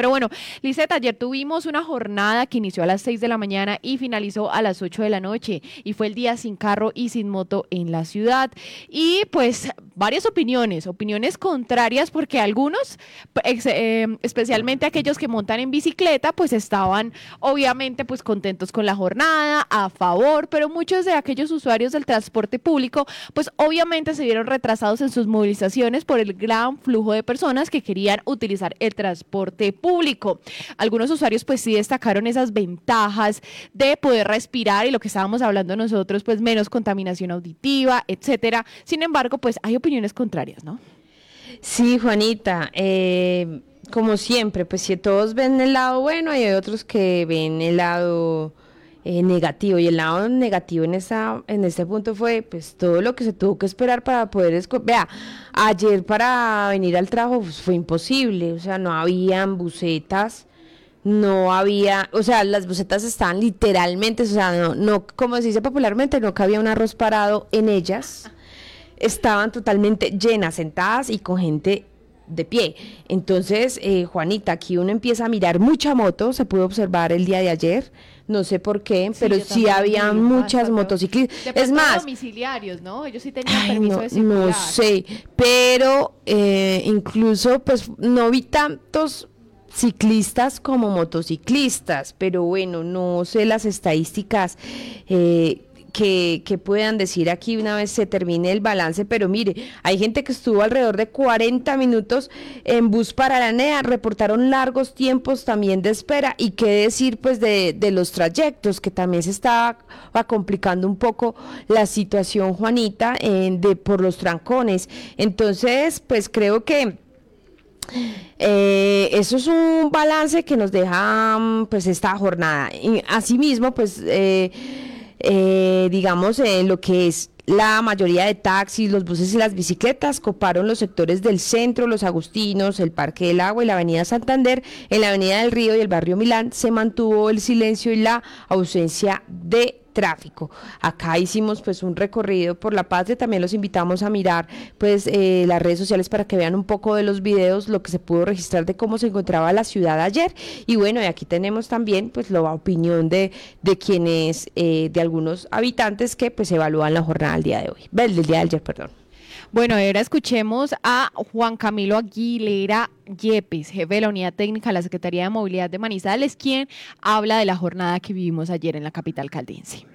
Pero bueno, Liseta, ayer tuvimos una jornada que inició a las 6 de la mañana y finalizó a las 8 de la noche y fue el día sin carro y sin moto en la ciudad. Y pues varias opiniones, opiniones contrarias porque algunos, eh, especialmente aquellos que montan en bicicleta, pues estaban obviamente pues contentos con la jornada, a favor, pero muchos de aquellos usuarios del transporte público pues obviamente se vieron retrasados en sus movilizaciones por el gran flujo de personas que querían utilizar el transporte público. Algunos usuarios pues sí destacaron esas ventajas de poder respirar y lo que estábamos hablando nosotros pues menos contaminación auditiva, etcétera. Sin embargo, pues hay opiniones contrarias, ¿no? Sí, Juanita, eh, como siempre, pues si todos ven el lado bueno, hay otros que ven el lado eh, negativo. Y el lado negativo en, esa, en este punto fue pues todo lo que se tuvo que esperar para poder... Vea, ayer para venir al trabajo pues, fue imposible, o sea, no habían bucetas no había, o sea, las bucetas estaban literalmente, o sea, no, no, como se dice popularmente, no cabía un arroz parado en ellas, estaban totalmente llenas, sentadas y con gente de pie. Entonces, eh, Juanita, aquí uno empieza a mirar mucha moto, se pudo observar el día de ayer, no sé por qué, pero sí había muchas motociclistas. Es más, domiciliarios, ¿no? Ellos sí tenían permiso de No sé, pero eh, incluso pues no vi tantos ciclistas como motociclistas, pero bueno, no sé las estadísticas. Eh, que, puedan decir aquí una vez se termine el balance, pero mire, hay gente que estuvo alrededor de 40 minutos en bus para la NEA, reportaron largos tiempos también de espera y qué decir pues de, los trayectos, que también se estaba complicando un poco la situación, Juanita, de, por los trancones. Entonces, pues creo que... Eh, eso es un balance que nos deja pues esta jornada. Asimismo, pues eh, eh, digamos, en lo que es la mayoría de taxis, los buses y las bicicletas coparon los sectores del centro, los Agustinos, el Parque del Agua y la Avenida Santander. En la Avenida del Río y el barrio Milán se mantuvo el silencio y la ausencia de tráfico. Acá hicimos pues un recorrido por La y también los invitamos a mirar pues eh, las redes sociales para que vean un poco de los videos, lo que se pudo registrar de cómo se encontraba la ciudad ayer. Y bueno, y aquí tenemos también pues la opinión de, de quienes, eh, de algunos habitantes que pues evalúan la jornada del día de hoy, del día de ayer, perdón. Bueno, ahora escuchemos a Juan Camilo Aguilera Yepes, jefe de la Unidad Técnica de la Secretaría de Movilidad de Manizales, quien habla de la jornada que vivimos ayer en la capital caldense.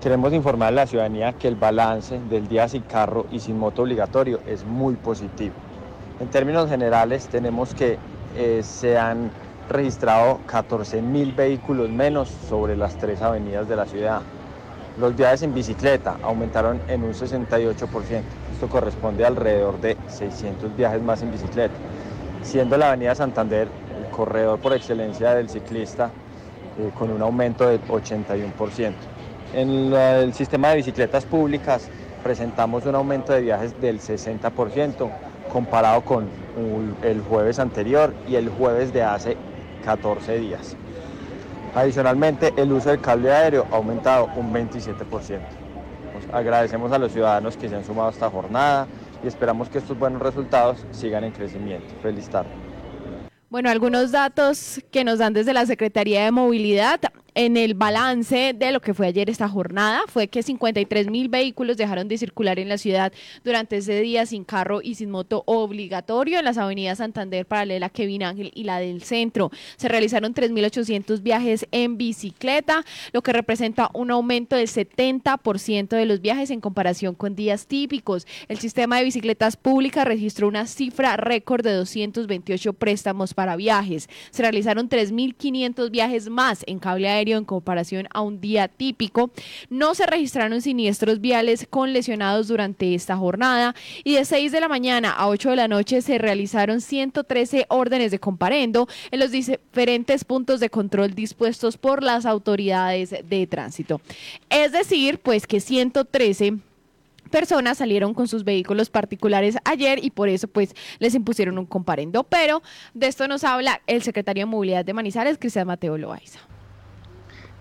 Queremos informar a la ciudadanía que el balance del día sin carro y sin moto obligatorio es muy positivo. En términos generales, tenemos que eh, se han registrado 14 mil vehículos menos sobre las tres avenidas de la ciudad. Los viajes en bicicleta aumentaron en un 68%. Esto corresponde a alrededor de 600 viajes más en bicicleta, siendo la Avenida Santander el corredor por excelencia del ciclista eh, con un aumento del 81%. En el sistema de bicicletas públicas presentamos un aumento de viajes del 60% comparado con el jueves anterior y el jueves de hace 14 días. Adicionalmente, el uso del cable aéreo ha aumentado un 27%. agradecemos a los ciudadanos que se han sumado a esta jornada y esperamos que estos buenos resultados sigan en crecimiento. Feliz tarde. Bueno, algunos datos que nos dan desde la Secretaría de Movilidad en el balance de lo que fue ayer esta jornada fue que 53 mil vehículos dejaron de circular en la ciudad durante ese día sin carro y sin moto obligatorio en las avenidas Santander, Paralela, Kevin Ángel y la del centro. Se realizaron 3.800 viajes en bicicleta, lo que representa un aumento del 70% de los viajes en comparación con días típicos. El sistema de bicicletas públicas registró una cifra récord de 228 préstamos para viajes. Se realizaron 3.500 viajes más en cable aéreo en comparación a un día típico. No se registraron siniestros viales con lesionados durante esta jornada y de 6 de la mañana a 8 de la noche se realizaron 113 órdenes de comparendo en los diferentes puntos de control dispuestos por las autoridades de tránsito. Es decir, pues que 113 personas salieron con sus vehículos particulares ayer y por eso pues les impusieron un comparendo. Pero de esto nos habla el secretario de Movilidad de Manizales, Cristian Mateo Loaiza.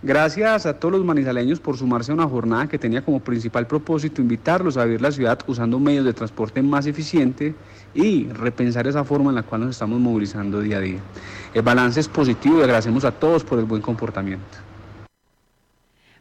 Gracias a todos los manizaleños por sumarse a una jornada que tenía como principal propósito invitarlos a vivir la ciudad usando medios de transporte más eficiente y repensar esa forma en la cual nos estamos movilizando día a día. El balance es positivo y agradecemos a todos por el buen comportamiento.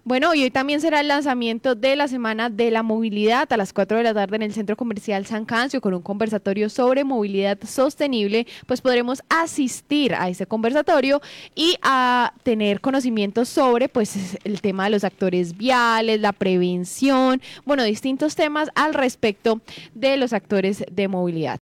Bueno, y hoy también será el lanzamiento de la Semana de la Movilidad a las 4 de la tarde en el Centro Comercial San Cancio con un conversatorio sobre movilidad sostenible. Pues podremos asistir a ese conversatorio y a tener conocimientos sobre pues el tema de los actores viales, la prevención, bueno, distintos temas al respecto de los actores de movilidad.